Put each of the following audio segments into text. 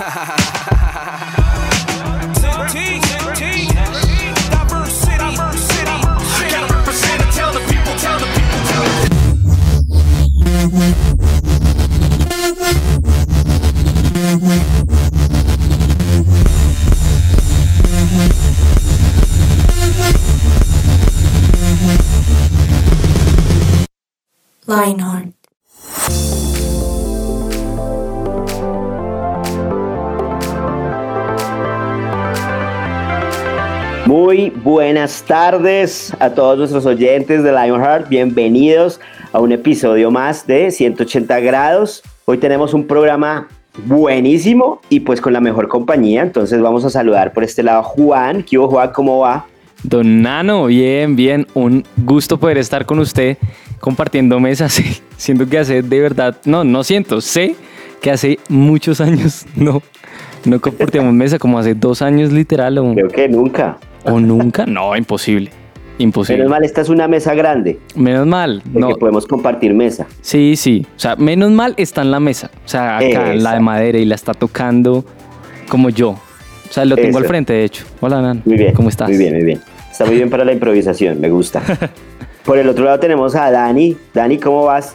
ha ha ha ha Muy buenas tardes a todos nuestros oyentes de Lionheart. Bienvenidos a un episodio más de 180 grados. Hoy tenemos un programa buenísimo y pues con la mejor compañía. Entonces vamos a saludar por este lado a Juan. ¿Qué hubo, Juan? ¿Cómo va? Don Nano, bien, bien. Un gusto poder estar con usted compartiendo mesas. Siento que hace de verdad, no, no siento, sé que hace muchos años no, no compartimos mesa, como hace dos años literal. O, Creo que nunca. O nunca, no, imposible. Imposible. Menos mal, esta es una mesa grande, Menos mal, no. podemos compartir mesa. Sí, sí. O sea, menos mal está en la mesa. O sea, acá la de madera y la está tocando como yo. O sea, lo tengo al frente, de hecho. Hola, Nan. Muy bien. ¿Cómo estás? Muy bien, muy bien. Está muy bien para la improvisación, me gusta. Por el otro lado tenemos a Dani. Dani, ¿cómo vas?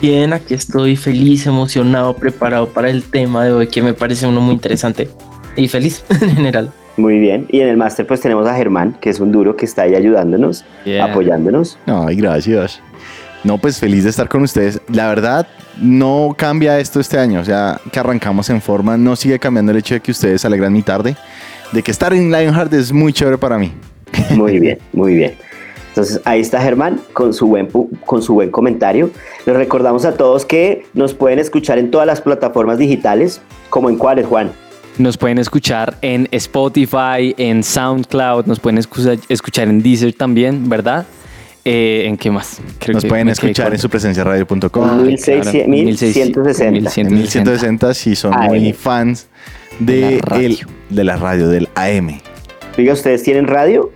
Bien, aquí estoy feliz, emocionado, preparado para el tema de hoy que me parece uno muy interesante y feliz en general. Muy bien. Y en el máster pues tenemos a Germán, que es un duro que está ahí ayudándonos, Yeah. apoyándonos. Ay, gracias. No, pues feliz de estar con ustedes. La verdad, no cambia esto este año. O sea, que arrancamos en forma. No sigue cambiando el hecho de que ustedes alegran mi tarde. De que estar en Lionheart es muy chévere para mí. Muy bien, muy bien. Entonces ahí está Germán con su buen pu- con su buen comentario. Les recordamos a todos que nos pueden escuchar en todas las plataformas digitales, como en cuáles, Juan. Nos pueden escuchar en Spotify, en SoundCloud, nos pueden escuchar, escuchar en Deezer también, ¿verdad? Eh, ¿En qué más? Creo Nos que pueden escuchar en su presencia radio.com. Ay, 1600, claro, 1160. 1160. 1160 si son AM. muy fans De la el- de la radio, del AM. Oiga, ¿ustedes tienen radio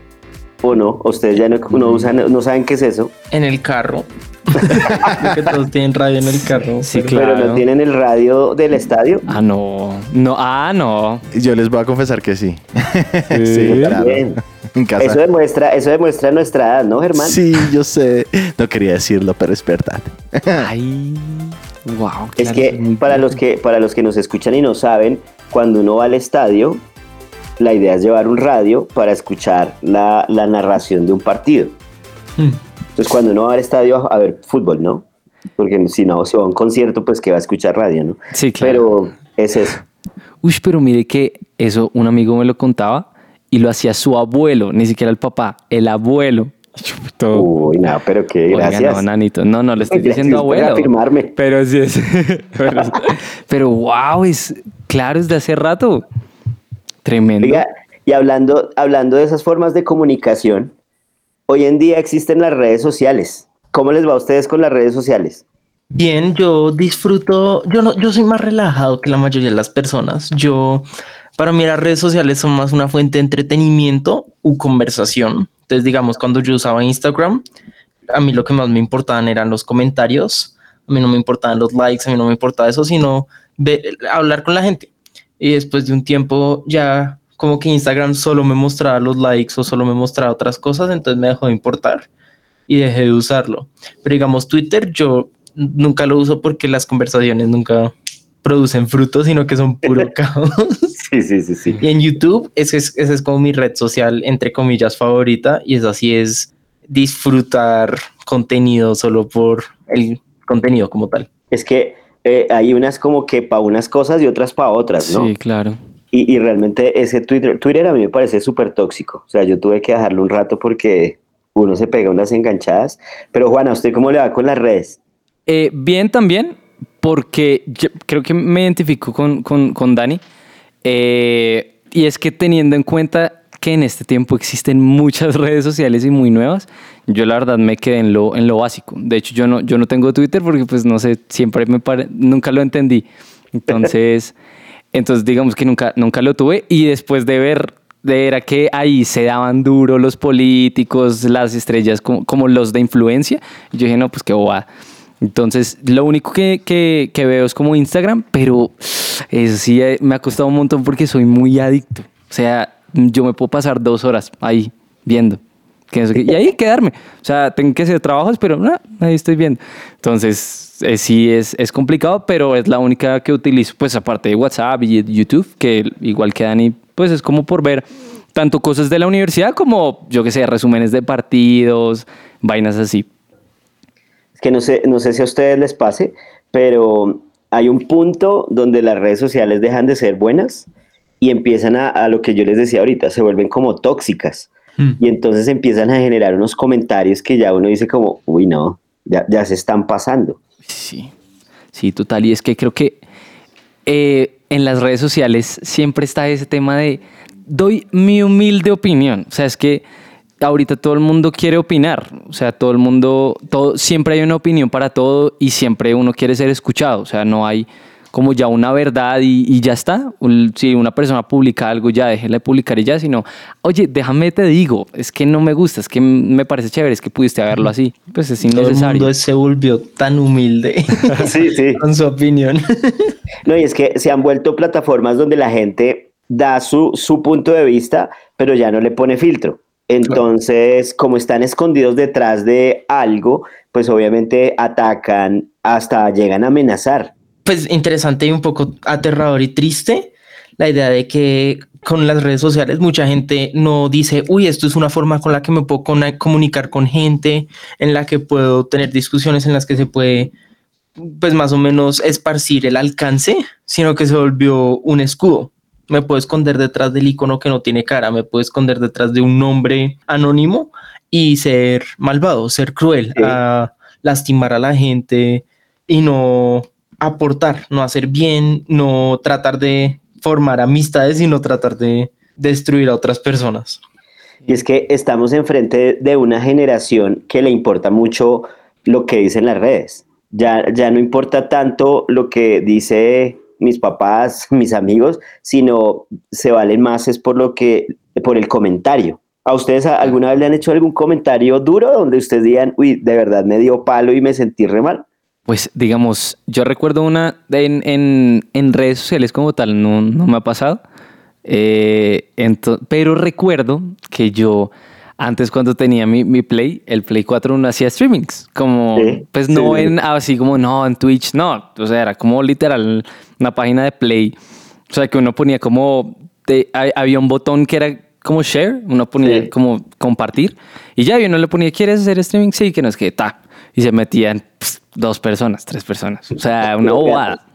o no? ¿O ¿Ustedes ya no, no usan, no saben qué es eso? En el carro. Creo que todos tienen radio en el carro. Sí, pero- Pero Claro. no tienen el radio del estadio. Ah, no. No, ah, no. Yo les voy a confesar que sí. Sí. sí, claro. Bien. En casa. Eso demuestra, eso demuestra nuestra edad, ¿no, Germán? Sí, yo sé. No quería decirlo, pero es verdad. Ay. Wow. Es que para los que para los que nos escuchan y no saben, cuando uno va al estadio, la idea es llevar un radio para escuchar la, la narración de un partido. Hmm. Entonces, cuando uno va al estadio a, a ver fútbol, ¿no? Porque si no, si va a un concierto, pues que va a escuchar radio, ¿no? Sí, claro. Pero es eso. Uy, pero mire que eso un amigo me lo contaba y lo hacía su abuelo, ni siquiera el papá, el abuelo. Todo. Uy, no, pero qué Oiga, gracias. no, nanito. No, no, le estoy Gracias diciendo abuelo. afirmarme. Pero sí es. pero, pero wow, es claro, es de hace rato. Tremendo. Oiga, y hablando, hablando de esas formas de comunicación, hoy en día existen las redes sociales. ¿Cómo les va a ustedes con las redes sociales? Bien, yo disfruto, yo no, yo soy más relajado que la mayoría de las personas. Yo, para mí las redes sociales son más una fuente de entretenimiento u conversación. Entonces, digamos, cuando yo usaba Instagram, a mí lo que más me importaban eran los comentarios. A mí no me importaban los likes, a mí no me importaba eso, sino ver- hablar con la gente. Y después de un tiempo ya como que Instagram solo me mostraba los likes o solo me mostraba otras cosas, entonces me dejó de importar y dejé de usarlo. Pero digamos, Twitter yo nunca lo uso porque las conversaciones nunca producen frutos, sino que son puro caos. Sí, sí, sí, sí. y en YouTube, ese es, esa es como mi red social, entre comillas, favorita, y eso así es disfrutar contenido solo por el contenido como tal. Es que eh, hay unas como que para unas cosas y otras para otras, ¿no? Sí, claro. Y, y realmente ese Twitter, Twitter a mí me parece súper tóxico. O sea, yo tuve que dejarlo un rato porque uno se pega unas enganchadas. Pero Juana, ¿usted cómo le va con las redes? Eh, bien también, porque yo creo que me identifico con, con, con Dani. Eh, y es que teniendo en cuenta que en este tiempo existen muchas redes sociales y muy nuevas, yo la verdad me quedé en lo, en lo básico. De hecho, yo no, yo no tengo Twitter porque pues no sé, siempre me pare- nunca lo entendí. Entonces, entonces digamos que nunca, nunca lo tuve y después de ver de era que ahí se daban duro los políticos, las estrellas como, como los de influencia, yo dije, no, pues qué bobada. Entonces, lo único que, que, que veo es como Instagram, pero eso sí eh, me ha costado un montón porque soy muy adicto. O sea, yo me puedo pasar dos horas ahí viendo. Que y ahí quedarme. O sea, tengo que hacer trabajos, pero no, ahí estoy viendo. Entonces, eh, sí es, es complicado, pero es la única que utilizo, pues aparte de WhatsApp y YouTube, que igual que Dani, pues es como por ver tanto cosas de la universidad como, yo qué sé, resúmenes de partidos, vainas así. Es que no sé, no sé si a ustedes les pase, pero hay un punto donde las redes sociales dejan de ser buenas y empiezan a, a lo que yo les decía ahorita, se vuelven como tóxicas. Hmm. Y entonces empiezan a generar unos comentarios que ya uno dice como, uy, no, ya, ya se están pasando. Sí, sí, total. Y es que creo que eh, en las redes sociales siempre está ese tema de doy mi humilde opinión. O sea, es que ahorita todo el mundo quiere opinar. O sea, todo el mundo, todo, siempre hay una opinión para todo y siempre uno quiere ser escuchado. O sea, no hay como ya una verdad y, y ya está. Un- Si una persona publica algo, ya déjela de publicar y ya, sino, oye, déjame te digo, es que no me gusta, es que me parece chévere, es que pudiste haberlo así. Pues es Todo el innecesario. mundo se volvió tan humilde Sí, sí. con su opinión. No, y es que se han vuelto plataformas donde la gente da su, su punto de vista, pero ya no le pone filtro. Entonces, como están escondidos detrás de algo, pues obviamente atacan, hasta llegan a amenazar. Pues interesante y un poco aterrador y triste la idea de que con las redes sociales mucha gente no dice, uy, esto es una forma con la que me puedo comunicar con gente, en la que puedo tener discusiones en las que se puede, pues más o menos esparcir el alcance, sino que se volvió un escudo. Me puedo esconder detrás del icono que no tiene cara, me puedo esconder detrás de un nombre anónimo y ser malvado, ser cruel, Sí. a lastimar a la gente y no aportar, no hacer bien, no tratar de formar amistades, sino tratar de destruir a otras personas. Y es que estamos enfrente de una generación que le importa mucho lo que dicen las redes. Ya, ya no importa tanto lo que dice mis papás, mis amigos, sino se valen más es por lo que, por el comentario. ¿A ustedes alguna vez le han hecho algún comentario duro donde ustedes digan, uy, de verdad me dio palo y me sentí re mal? Pues digamos, yo recuerdo una en, en, en redes sociales como tal, no, no me ha pasado, Eh, pero recuerdo que yo antes cuando tenía mi, mi Play, el Play 4 no hacía streamings, como Sí, pues no sí. en así como no en Twitch, no, o sea, era como literal una página de Play, o sea, que uno ponía como, de- había un botón que era como share, uno ponía Sí. como compartir y ya y uno le ponía, ¿quieres hacer streaming? Sí, que no es que ta. Y se metían pss, dos personas, tres personas. O sea, una bobada.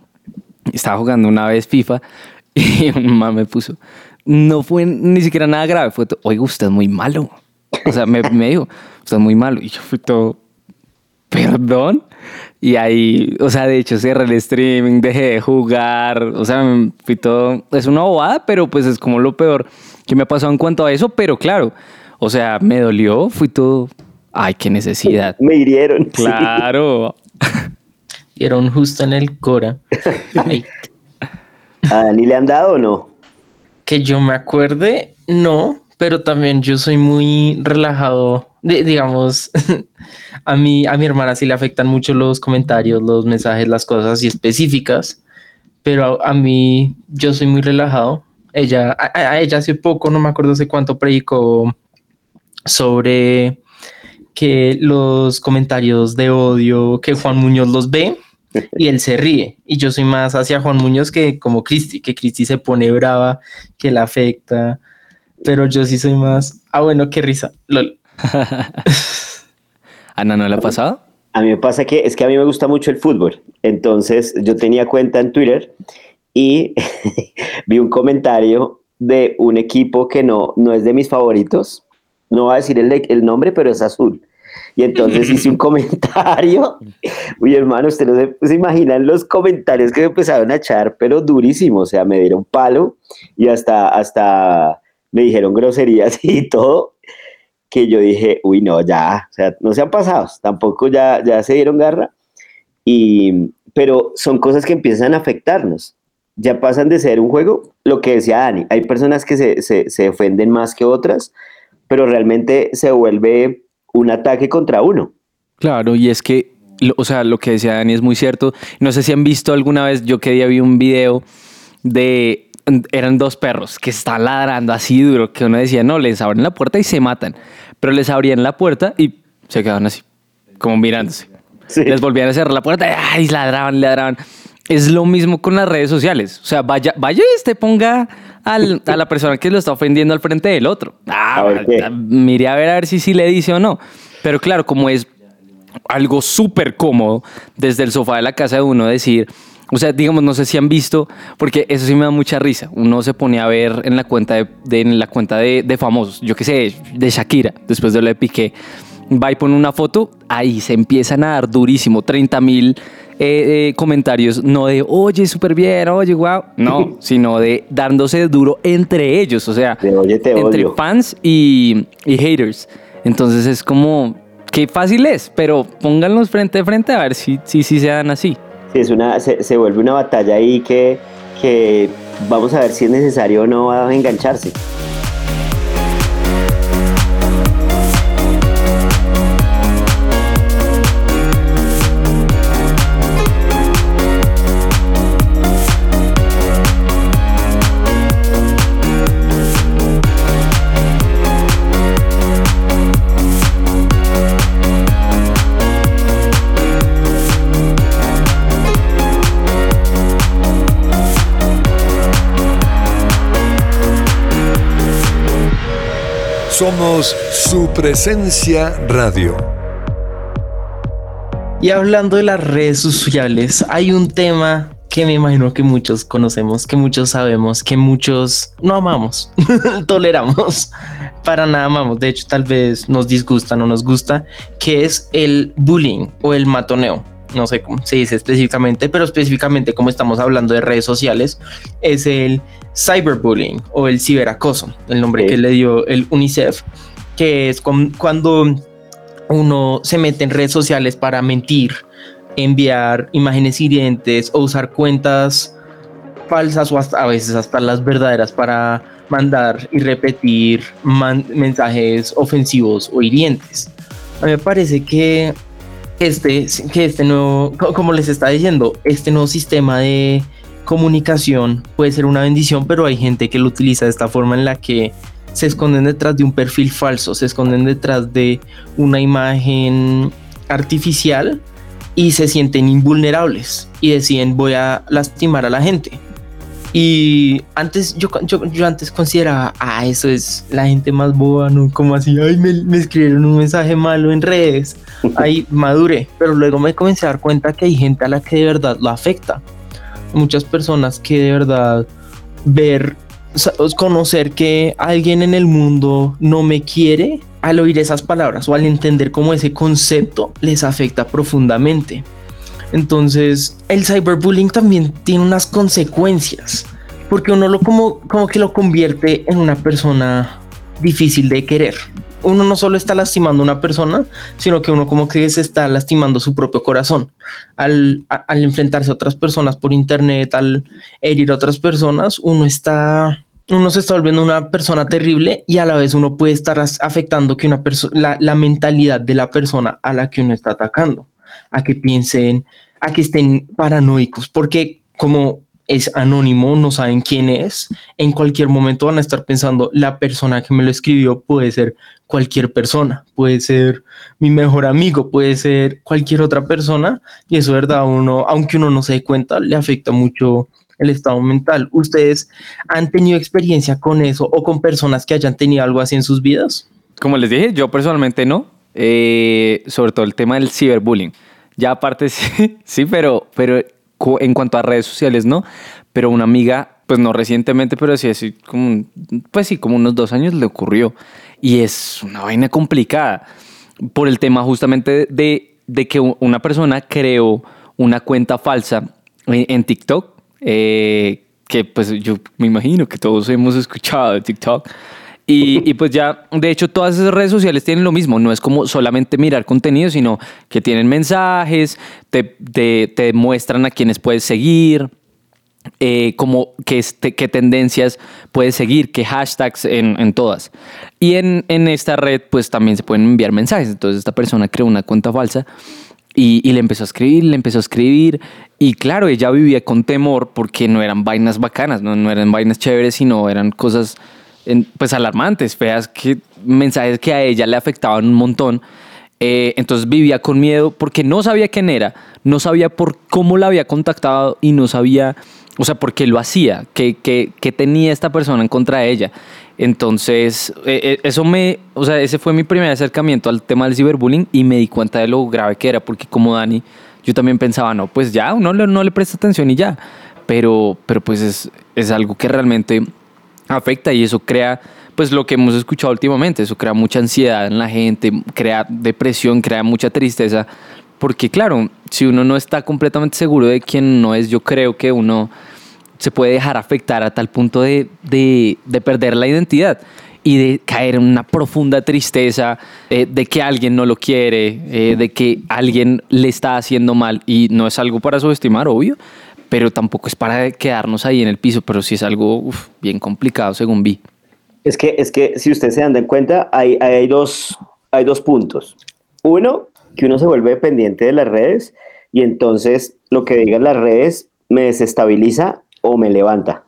Estaba jugando una vez FIFA y un man me puso. No fue ni siquiera nada grave. Fue, oiga, usted es muy malo. O sea, me, me dijo, usted es muy malo. Y yo fui todo, perdón. Y ahí, o sea, de hecho cerré el streaming, dejé de jugar. O sea, fui todo. Es una bobada, pero pues es como lo peor que me ha pasado en cuanto a eso. Pero claro, o sea, me dolió. Fui todo. Ay, qué necesidad. Me hirieron. Claro. Dieron justo en el Cora. Ay, ¿A Dani le han dado o no? que yo me acuerde, no, pero también yo soy muy relajado. Di- digamos, a mí, a mi hermana sí le afectan mucho los comentarios, los mensajes, las cosas así específicas, pero a, a mí yo soy muy relajado. Ella, a, a- a ella hace poco, no me acuerdo hace cuánto, predicó sobre que los comentarios de odio, que Juan Muñoz los ve y él se ríe. Y yo soy más hacia Juan Muñoz que como Cristi, que Cristi se pone brava, que la afecta. Pero yo sí soy más. Ah, bueno, qué risa. Lol. Ana, ¿no le ha pasado? A mí me pasa que es que a mí me gusta mucho el fútbol. Entonces yo tenía cuenta en Twitter y vi un comentario de un equipo que no, no es de mis favoritos. No voy a decir el, el nombre, pero es azul. Y entonces hice un comentario. Uy, hermano, usted no se, se imaginan los comentarios que me empezaron a echar, pero durísimo. O sea, me dieron palo y hasta, hasta me dijeron groserías y todo que yo dije, uy, no, ya, o sea, no sean pasados, tampoco ya, ya se dieron garra, y, pero son cosas que empiezan a afectarnos, ya pasan de ser un juego, lo que decía Dani, hay personas que se, se, se ofenden más que otras, pero realmente se vuelve un ataque contra uno. Claro, y es que lo- o sea, lo que decía Dani es muy cierto. No sé si han visto alguna vez, yo que día vi un video de, eran dos perros que estaban ladrando así duro, que uno decía, no, les abren la puerta y se matan. Pero les abrían la puerta y se quedaban así, como mirándose. Sí. Les volvían a cerrar la puerta y ay, ladraban, ladraban. Es lo mismo con las redes sociales. O sea, vaya, vaya y este ponga al- a la persona que lo está ofendiendo al frente del otro. Ah, A ver qué. mire a ver a ver si sí le dice o no. Pero claro, como es algo súper cómodo desde el sofá de la casa de uno decir, o sea, digamos, no sé si han visto, porque eso sí me da mucha risa. Uno se pone a ver en la cuenta de, de- en la cuenta de, de famosos, yo qué sé, de Shakira, después de lo de Piqué, va y pone una foto, ahí se empiezan a dar durísimo, 30 mil eh, eh, comentarios, no de, oye, súper bien, oye, wow, no, sino de dándose duro entre ellos, o sea, De, "Oye, te entre odio". fans y, y haters. Entonces es como, qué fácil es, pero pónganlos frente a frente a ver si si, si se dan así. Sí, es una, se, se vuelve una batalla ahí que, que vamos a ver si es necesario o no a engancharse. Somos su presencia radio. Y hablando de las redes sociales, hay un tema que me imagino que muchos conocemos, que muchos sabemos, que muchos no amamos, toleramos, para nada amamos. De hecho, tal vez nos disgusta, no nos gusta, que es el bullying o el matoneo. No sé cómo se dice específicamente, pero específicamente como estamos hablando de redes sociales, es el cyberbullying o el ciberacoso, el nombre Sí. que le dio el UNICEF, que es con- cuando uno se mete en redes sociales para mentir, enviar imágenes hirientes o usar cuentas falsas o hasta a veces hasta las verdaderas para mandar y repetir man- mensajes ofensivos o hirientes. A mí me parece que este, que este nuevo, co- como les está diciendo, este nuevo sistema de comunicación puede ser una bendición, pero hay gente que lo utiliza de esta forma en la que se esconden detrás de un perfil falso, se esconden detrás de una imagen artificial y se sienten invulnerables y deciden voy a lastimar a la gente. Y antes yo, yo, yo antes consideraba, ah, eso es la gente más boba, ¿no? Como así, ay, me, me escribieron un mensaje malo en redes, ahí maduré, pero luego me comencé a dar cuenta que hay gente a la que de verdad lo afecta. Muchas personas que de verdad ver, conocer que alguien en el mundo no me quiere, al oír esas palabras o al entender cómo ese concepto les afecta profundamente. Entonces, el cyberbullying también tiene unas consecuencias, porque uno lo como, como que lo convierte en una persona difícil de querer. Uno no solo está lastimando a una persona, sino que uno como que se está lastimando su propio corazón. Al, enfrentarse a otras personas por internet, al herir a otras personas, uno está uno se está volviendo una persona terrible y a la vez uno puede estar afectando que una la mentalidad de la persona a la que uno está atacando a que piensen, a que estén paranoicos, porque como es anónimo, no saben quién es, en cualquier momento van a estar pensando, la persona que me lo escribió puede ser cualquier persona, puede ser mi mejor amigo, puede ser cualquier otra persona, y eso, verdad, uno, aunque uno no se dé cuenta, le afecta mucho el estado mental. ¿Ustedes han tenido experiencia con eso o con personas que hayan tenido algo así en sus vidas? Como les dije, yo personalmente no, eh, sobre todo el tema del ciberbullying. Ya aparte sí, sí, pero, pero en cuanto a redes sociales no, pero una amiga, pues no recientemente, pero sí así como, pues sí, como unos dos años le ocurrió. Y es una vaina complicada por el tema justamente de, de que una persona creó una cuenta falsa en TikTok, eh, que pues yo me imagino que todos hemos escuchado de TikTok. Y, y pues ya, de hecho, todas esas redes sociales tienen lo mismo. No es como solamente mirar contenido, sino que tienen mensajes, te, te, te muestran a quienes puedes seguir, eh, como qué, este- qué tendencias puedes seguir, qué hashtags en, en todas. Y en, en esta red, pues también se pueden enviar mensajes. Entonces, esta persona creó una cuenta falsa y, y le empezó a escribir, le empezó a escribir. Y claro, ella vivía con temor porque no eran vainas bacanas, no, no eran vainas chéveres, sino eran cosas en- pues alarmantes, feas, que mensajes que a ella le afectaban un montón. Eh, entonces vivía con miedo porque no sabía quién era, no sabía por cómo la había contactado y no sabía, o sea, por qué lo hacía, qué, qué- qué tenía esta persona en contra de ella. Entonces, eh, eh, eso me, o sea, ese fue mi primer acercamiento al tema del ciberbullying y me di cuenta de lo grave que era, porque como Dani, yo también pensaba, no, pues ya, uno no le presta atención y ya. Pero, pero pues es, es algo que realmente afecta y eso crea, pues lo que hemos escuchado últimamente, eso crea mucha ansiedad en la gente, crea depresión, crea mucha tristeza, porque claro, si uno no está completamente seguro de quién no es, yo creo que uno se puede dejar afectar a tal punto de, de- de perder la identidad y de caer en una profunda tristeza eh, de que alguien no lo quiere, eh, de que alguien le está haciendo mal y no es algo para subestimar, obvio, pero tampoco es para quedarnos ahí en el piso, pero sí es algo uf, bien complicado según vi. Es que, es que si ustedes se dan de cuenta, hay, hay, dos, hay dos puntos. Uno, que uno se vuelve dependiente de las redes y entonces lo que digan las redes me desestabiliza o me levanta.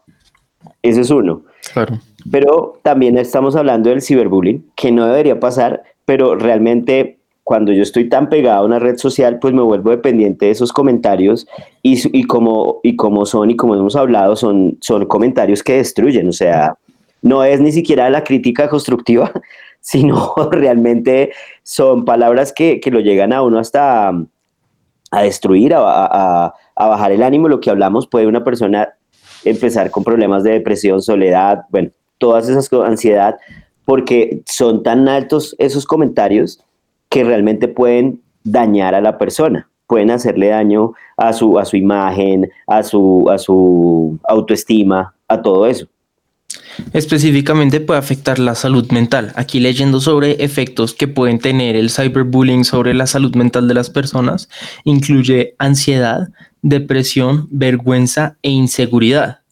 Ese es uno. Claro. Pero también estamos hablando del ciberbullying, que no debería pasar, pero realmente cuando yo estoy tan pegado a una red social, pues me vuelvo dependiente de esos comentarios y, y, como, y como son y como hemos hablado, son, son comentarios que destruyen, o sea, no es ni siquiera la crítica constructiva, sino realmente son palabras que, que lo llegan a uno hasta a, a destruir, a, a- a bajar el ánimo, lo que hablamos, puede una persona empezar con problemas de depresión, soledad, bueno, todas esas ansiedad, porque son tan altos esos comentarios que realmente pueden dañar a la persona, pueden hacerle daño a su, a su imagen, a su, a su autoestima, a todo eso. Específicamente puede afectar la salud mental. Aquí leyendo sobre efectos que pueden tener el cyberbullying sobre la salud mental de las personas, incluye ansiedad, depresión, vergüenza e inseguridad.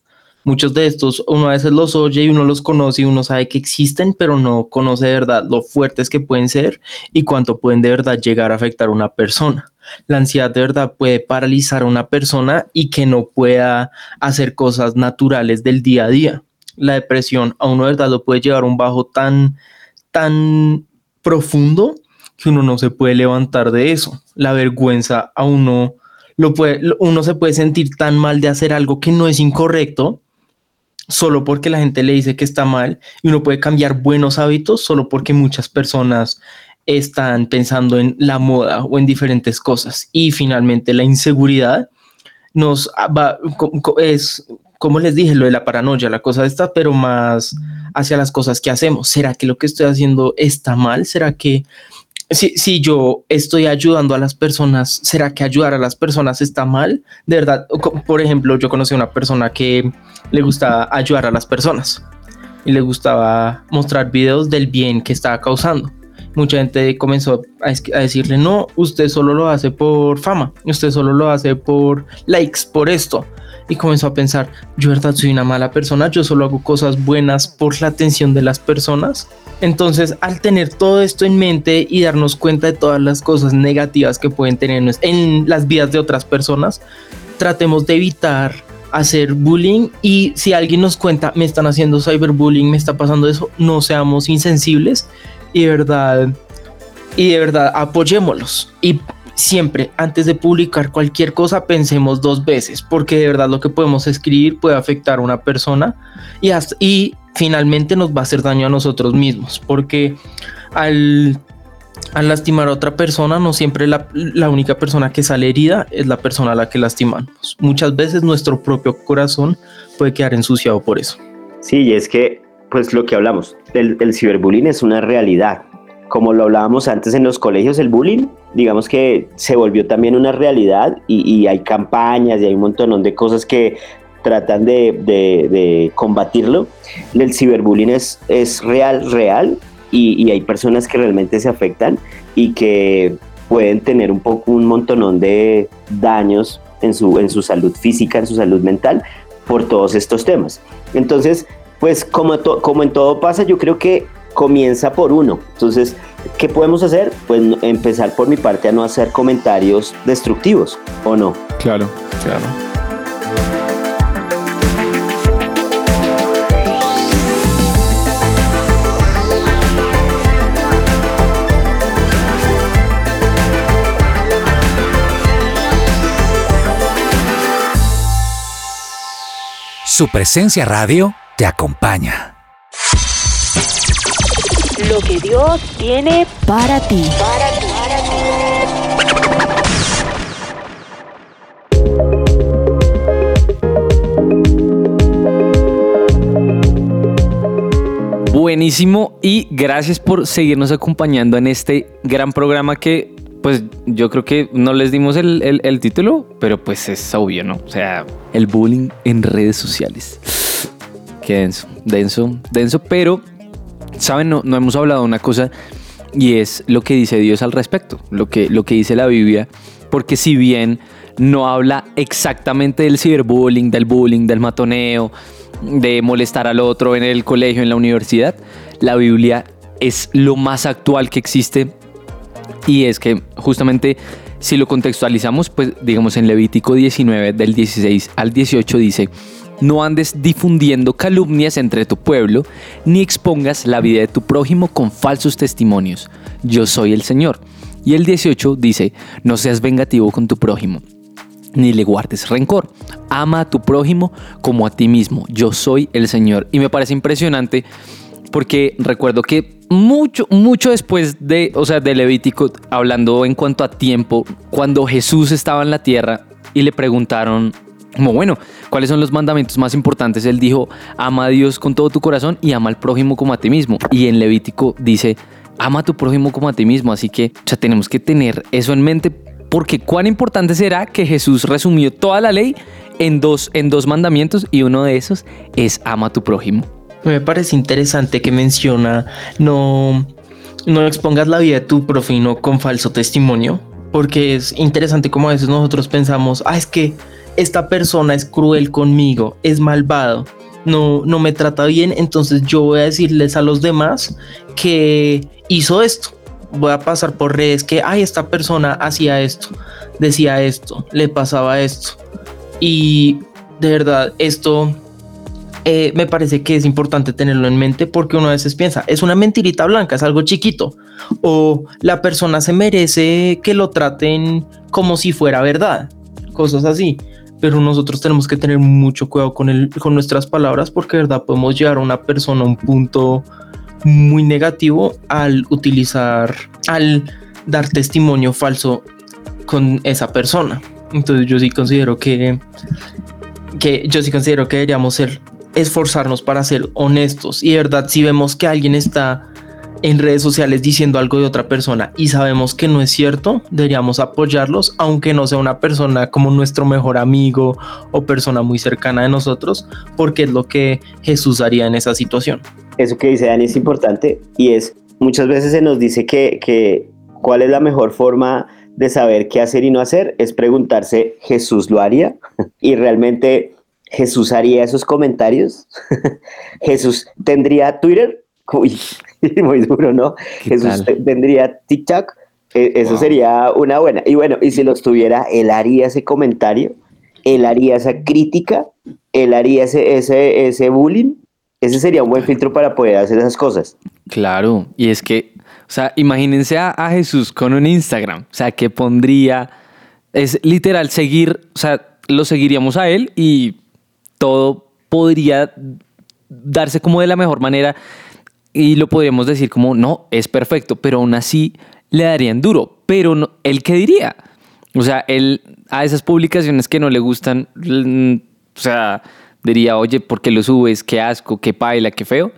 Muchos de estos uno a veces los oye y uno los conoce y uno sabe que existen, pero no conoce de verdad lo fuertes que pueden ser y cuánto pueden de verdad llegar a afectar a una persona. La ansiedad de verdad puede paralizar a una persona y que no pueda hacer cosas naturales del día a día la depresión a uno de verdad lo puede llevar a un bajo tan, tan profundo que uno no se puede levantar de eso. La vergüenza a uno lo puede, uno se puede sentir tan mal de hacer algo que no es incorrecto solo porque la gente le dice que está mal y uno puede cambiar buenos hábitos solo porque muchas personas están pensando en la moda o en diferentes cosas. Y finalmente la inseguridad nos va, co- co- es, como les dije, lo de la paranoia, la cosa está, pero más hacia las cosas que hacemos. ¿Será que lo que estoy haciendo está mal? ¿Será que si, si yo estoy ayudando a las personas, ¿será que ayudar a las personas está mal? De verdad, por ejemplo, yo conocí a una persona que le gustaba ayudar a las personas y le gustaba mostrar videos del bien que estaba causando. Mucha gente comenzó a decirle, no, usted solo lo hace por fama, usted solo lo hace por likes, por esto. Y comenzó a pensar, yo verdad soy una mala persona, yo solo hago cosas buenas por la atención de las personas. Entonces, al tener todo esto en mente y darnos cuenta de todas las cosas negativas que pueden tener en las vidas de otras personas, tratemos de evitar hacer bullying y si alguien nos cuenta, me están haciendo cyberbullying, me está pasando eso, no seamos insensibles y de verdad, y de verdad apoyémoslos. Y siempre, antes de publicar cualquier cosa, pensemos dos veces, porque de verdad lo que podemos escribir puede afectar a una persona y, finalmente nos va a hacer daño a nosotros mismos, porque al, al lastimar a otra persona, no siempre la, la única persona que sale herida es la persona a la que lastimamos. Muchas veces nuestro propio corazón puede quedar ensuciado por eso. Sí, y es que, pues lo que hablamos, el, el ciberbullying es una realidad. Como lo hablábamos antes en los colegios, el bullying, digamos que se volvió también una realidad y, y hay campañas y hay un montón de cosas que tratan de, de- de combatirlo. El ciberbullying es, es real, real y, y hay personas que realmente se afectan y que pueden tener un poco un montonón de daños en su, en su salud física, en su salud mental por todos estos temas. Entonces, pues como, to- como en todo pasa, yo creo que comienza por uno. Entonces, ¿Qué podemos hacer? Pues empezar por mi parte a no hacer comentarios destructivos, ¿o no? Claro, claro. Su presencia radio te acompaña. Lo que Dios tiene para ti. Buenísimo y gracias por seguirnos acompañando en este gran programa que pues yo creo que no les dimos el, el- el título, pero pues es obvio, ¿no? O sea, el bullying en redes sociales. Qué denso, denso, denso, pero, ¿saben? No, hemos hablado de una cosa y es lo que dice Dios al respecto, lo que, lo que dice la Biblia, porque si bien no habla exactamente del ciberbullying, del bullying, del matoneo, de molestar al otro en el colegio, en la universidad, la Biblia es lo más actual que existe y es que justamente si lo contextualizamos, pues digamos en Levítico 19 del 16 al 18 dice, no andes difundiendo calumnias entre tu pueblo, ni expongas la vida de tu prójimo con falsos testimonios. Yo soy el Señor. Y el 18 dice, no seas vengativo con tu prójimo, ni le guardes rencor. Ama a tu prójimo como a ti mismo. Yo soy el Señor. Y me parece impresionante porque recuerdo que mucho, mucho después de, o sea, de Levítico, hablando en cuanto a tiempo, cuando Jesús estaba en la tierra y le preguntaron, como bueno, ¿cuáles son los mandamientos más importantes? Él dijo, ama a Dios con todo tu corazón y ama al prójimo como a ti mismo. Y en Levítico dice, ama a tu prójimo como a ti mismo. Así que, o sea, tenemos que tener eso en mente porque cuán importante será que Jesús resumió toda la ley en dos, en dos mandamientos y uno de esos es ama a tu prójimo. Me parece interesante que menciona no, no expongas la vida de tu prójimo con falso testimonio, porque es interesante como a veces nosotros pensamos, ah, es que esta persona es cruel conmigo, es malvado, no, no me trata bien, entonces yo voy a decirles a los demás que hizo esto. Voy a pasar por redes que, ay, esta persona hacía esto, decía esto, le pasaba esto. Y de verdad, esto eh, me parece que es importante tenerlo en mente porque uno a veces piensa, es una mentirita blanca, es algo chiquito, o la persona se merece que lo traten como si fuera verdad, cosas así. Pero nosotros tenemos que tener mucho cuidado con, el, con nuestras palabras porque de verdad podemos llevar a una persona a un punto muy negativo al utilizar, al dar testimonio falso con esa persona. Entonces yo sí considero que, que yo sí considero que deberíamos ser esforzarnos para ser honestos y de verdad si vemos que alguien está en redes sociales diciendo algo de otra persona y sabemos que no es cierto, deberíamos apoyarlos, aunque no sea una persona como nuestro mejor amigo o persona muy cercana de nosotros, porque es lo que Jesús haría en esa situación. Eso que dice Dani es importante y es, muchas veces se nos dice que, que cuál es la mejor forma de saber qué hacer y no hacer, es preguntarse, ¿Jesús lo haría? Y realmente Jesús haría esos comentarios. Jesús tendría Twitter. muy duro, ¿no? ¿Qué Jesús tal? te- tendría TikTok. Eh, Eso Wow. sería una buena. Y bueno, y si los tuviera, él haría ese comentario, él haría esa crítica, él haría ese, ese, ese bullying. Ese sería un buen filtro para poder hacer esas cosas. Claro, y es que, o sea, imagínense a, a Jesús con un Instagram, o sea, que pondría, es literal seguir, o sea, lo seguiríamos a él y todo podría darse como de la mejor manera y lo podríamos decir como, no, es perfecto, pero aún así le darían duro, pero no, él qué diría? O sea, él a esas publicaciones que no le gustan, mm, o sea, diría, oye, ¿por qué lo subes? Qué asco, qué paila, qué feo.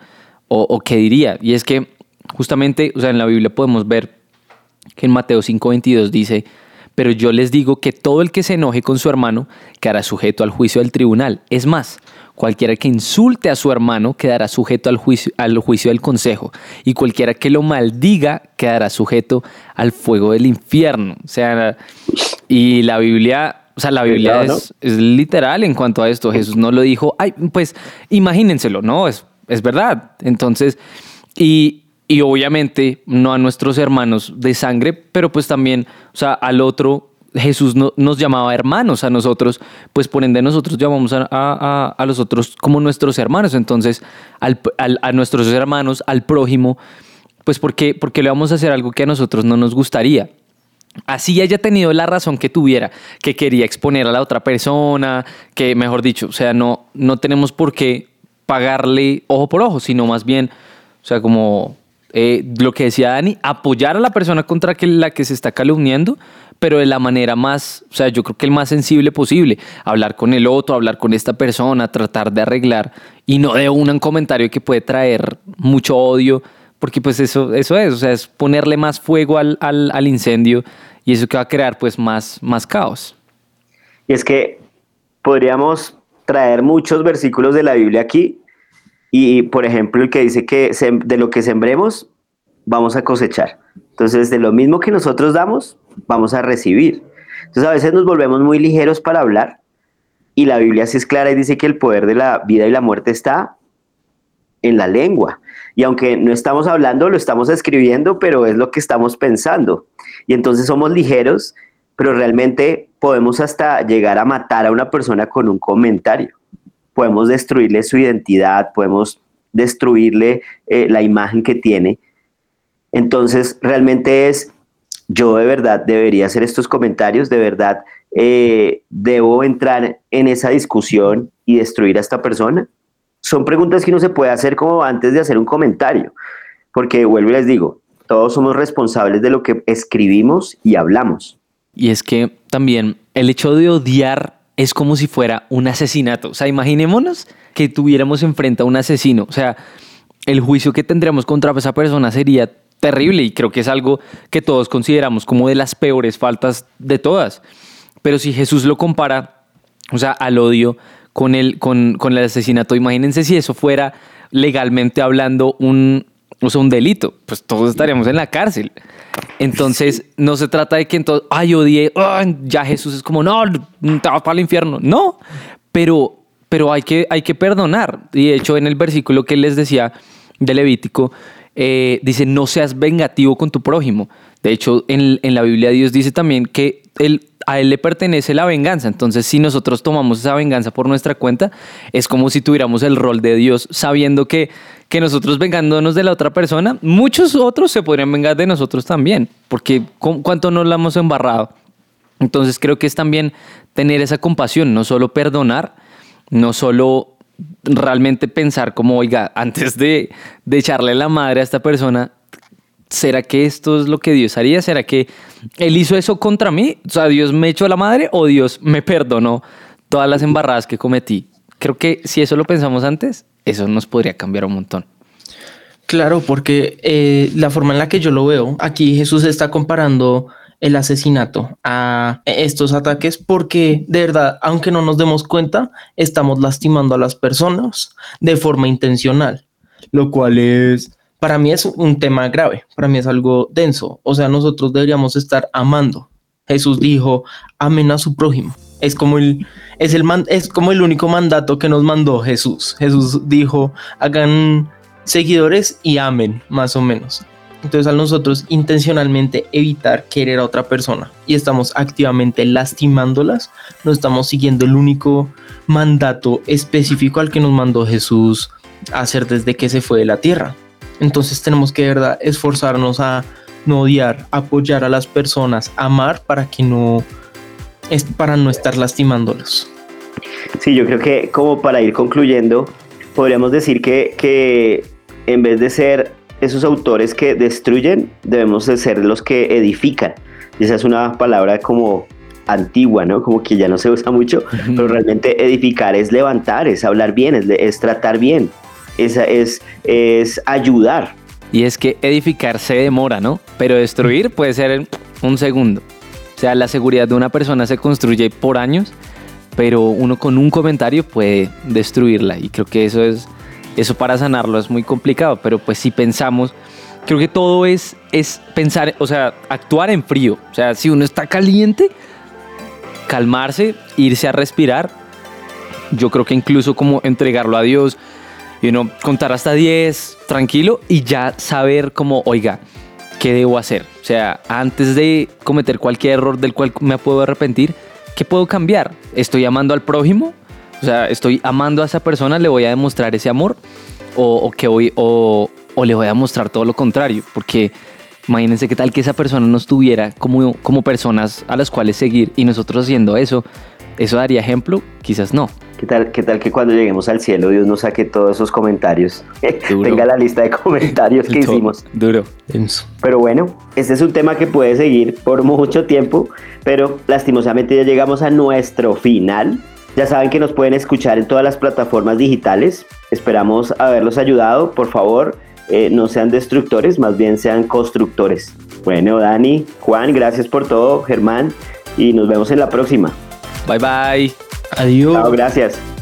O, o qué diría. Y es que justamente, o sea, en la Biblia podemos ver que en Mateo 5:22 dice, pero yo les digo que todo el que se enoje con su hermano quedará sujeto al juicio del tribunal. Es más, cualquiera que insulte a su hermano quedará sujeto al juicio, al juicio del consejo. Y cualquiera que lo maldiga quedará sujeto al fuego del infierno. O sea, y la Biblia... O sea, la Biblia es literal en cuanto a esto. Jesús no lo dijo, ay, pues imagínenselo, no, es, es verdad. Entonces, y y obviamente no a nuestros hermanos de sangre, pero pues también, o sea, al otro Jesús no, nos llamaba hermanos a nosotros, pues por ende nosotros llamamos a, a, a los otros como nuestros hermanos. Entonces, al, al, a nuestros hermanos, al prójimo, pues porque, porque le vamos a hacer algo que a nosotros no nos gustaría. Así haya tenido la razón que tuviera, que quería exponer a la otra persona, que mejor dicho, o sea, no, no tenemos por qué pagarle ojo por ojo, sino más bien, o sea, como eh, lo que decía Dani, apoyar a la persona contra la que se está calumniando, pero de la manera más, o sea, yo creo que el más sensible posible, hablar con el otro, hablar con esta persona, tratar de arreglar y no de un comentario que puede traer mucho odio, porque pues eso, eso es, o sea, es ponerle más fuego al, al, al incendio y eso que va a crear pues más, más caos. Y es que podríamos traer muchos versículos de la Biblia aquí y, por ejemplo, el que dice que de lo que sembremos, vamos a cosechar. Entonces, de lo mismo que nosotros damos, vamos a recibir. Entonces, a veces nos volvemos muy ligeros para hablar y la Biblia sí es clara y dice que el poder de la vida y la muerte está en la lengua. Y aunque no estamos hablando, lo estamos escribiendo, pero es lo que estamos pensando. Y entonces somos ligeros, pero realmente podemos hasta llegar a matar a una persona con un comentario. Podemos destruirle su identidad, podemos destruirle eh, la imagen que tiene. Entonces, realmente es, yo de verdad debería hacer estos comentarios, de verdad eh, debo entrar en esa discusión y destruir a esta persona. Son preguntas que uno se puede hacer como antes de hacer un comentario, porque vuelvo y les digo, todos somos responsables de lo que escribimos y hablamos. Y es que también el hecho de odiar es como si fuera un asesinato. O sea, imaginémonos que tuviéramos enfrente a un asesino. O sea, el juicio que tendríamos contra esa persona sería terrible y creo que es algo que todos consideramos como de las peores faltas de todas. Pero si Jesús lo compara, o sea, al odio con el, con, con el asesinato, imagínense si eso fuera legalmente hablando un, o sea, un delito, pues todos estaríamos en la cárcel. Entonces, no se trata de que entonces, ay, odié, ya Jesús es como, no, te vas para el infierno. No, pero, pero hay, que, hay que perdonar. Y de hecho, en el versículo que les decía de Levítico, eh, dice, no seas vengativo con tu prójimo. De hecho, en, en, la Biblia Dios dice también que él, a él le pertenece la venganza. Entonces, si nosotros tomamos esa venganza por nuestra cuenta, es como si tuviéramos el rol de Dios, sabiendo que, que nosotros vengándonos de la otra persona, muchos otros se podrían vengar de nosotros también, porque ¿cuánto nos la hemos embarrado? Entonces, creo que es también tener esa compasión, no solo perdonar, no solo realmente pensar como, oiga, antes de, de echarle la madre a esta persona, ¿será que esto es lo que Dios haría? ¿Será que Él hizo eso contra mí? O sea, ¿Dios me echó la madre o Dios me perdonó todas las embarradas que cometí? Creo que si eso lo pensamos antes, eso nos podría cambiar un montón. Claro, porque eh, la forma en la que yo lo veo, aquí Jesús está comparando el asesinato a estos ataques porque de verdad, aunque no nos demos cuenta, estamos lastimando a las personas de forma intencional, lo cual es, para mí es un tema grave, para mí es algo denso, o sea, nosotros deberíamos estar amando. Jesús dijo, amen a su prójimo. Es como el, es el, es como el único mandato que nos mandó Jesús. Jesús dijo, hagan seguidores y amen, más o menos. Entonces, al nosotros intencionalmente evitar querer a otra persona y estamos activamente lastimándolas, no estamos siguiendo el único mandato específico al que nos mandó Jesús hacer desde que se fue de la tierra. Entonces, tenemos que de verdad esforzarnos a no odiar, apoyar a las personas, amar para que no es para no estar lastimándolos. Sí, yo creo que como para ir concluyendo, podríamos decir que, que en vez de ser esos autores que destruyen, debemos de ser los que edifican. Y esa es una palabra como antigua, ¿no? Como que ya no se usa mucho, pero realmente edificar es levantar, es hablar bien, es, es tratar bien, es, es, es ayudar. Y es que edificar se demora, ¿no? Pero destruir puede ser un segundo. O sea, la seguridad de una persona se construye por años, pero uno con un comentario puede destruirla. Y creo que eso es eso para sanarlo es muy complicado, pero pues si pensamos, creo que todo es, es pensar, o sea, actuar en frío. O sea, si uno está caliente, calmarse, irse a respirar. Yo creo que incluso como entregarlo a Dios, y uno contar hasta 10 tranquilo y ya saber cómo, oiga, ¿qué debo hacer? O sea, antes de cometer cualquier error del cual me puedo arrepentir, ¿qué puedo cambiar? ¿Estoy amando al prójimo? O sea, ¿estoy amando a esa persona? ¿Le voy a demostrar ese amor? ¿O, o que voy, o, o le voy a mostrar todo lo contrario? Porque imagínense qué tal que esa persona nos tuviera como, como personas a las cuales seguir y nosotros haciendo eso, ¿eso daría ejemplo? Quizás no. ¿Qué tal, ¿Qué tal que cuando lleguemos al cielo Dios nos saque todos esos comentarios? Tenga la lista de comentarios que hicimos. Duro. Denso. Pero bueno, este es un tema que puede seguir por mucho tiempo, pero lastimosamente ya llegamos a nuestro final. Ya saben que nos pueden escuchar en todas las plataformas digitales. Esperamos haberlos ayudado. Por favor, eh, no sean destructores, más bien sean constructores. Bueno, Dani, Juan, gracias por todo, Germán, y nos vemos en la próxima. Bye bye. Adiós. Chao, gracias.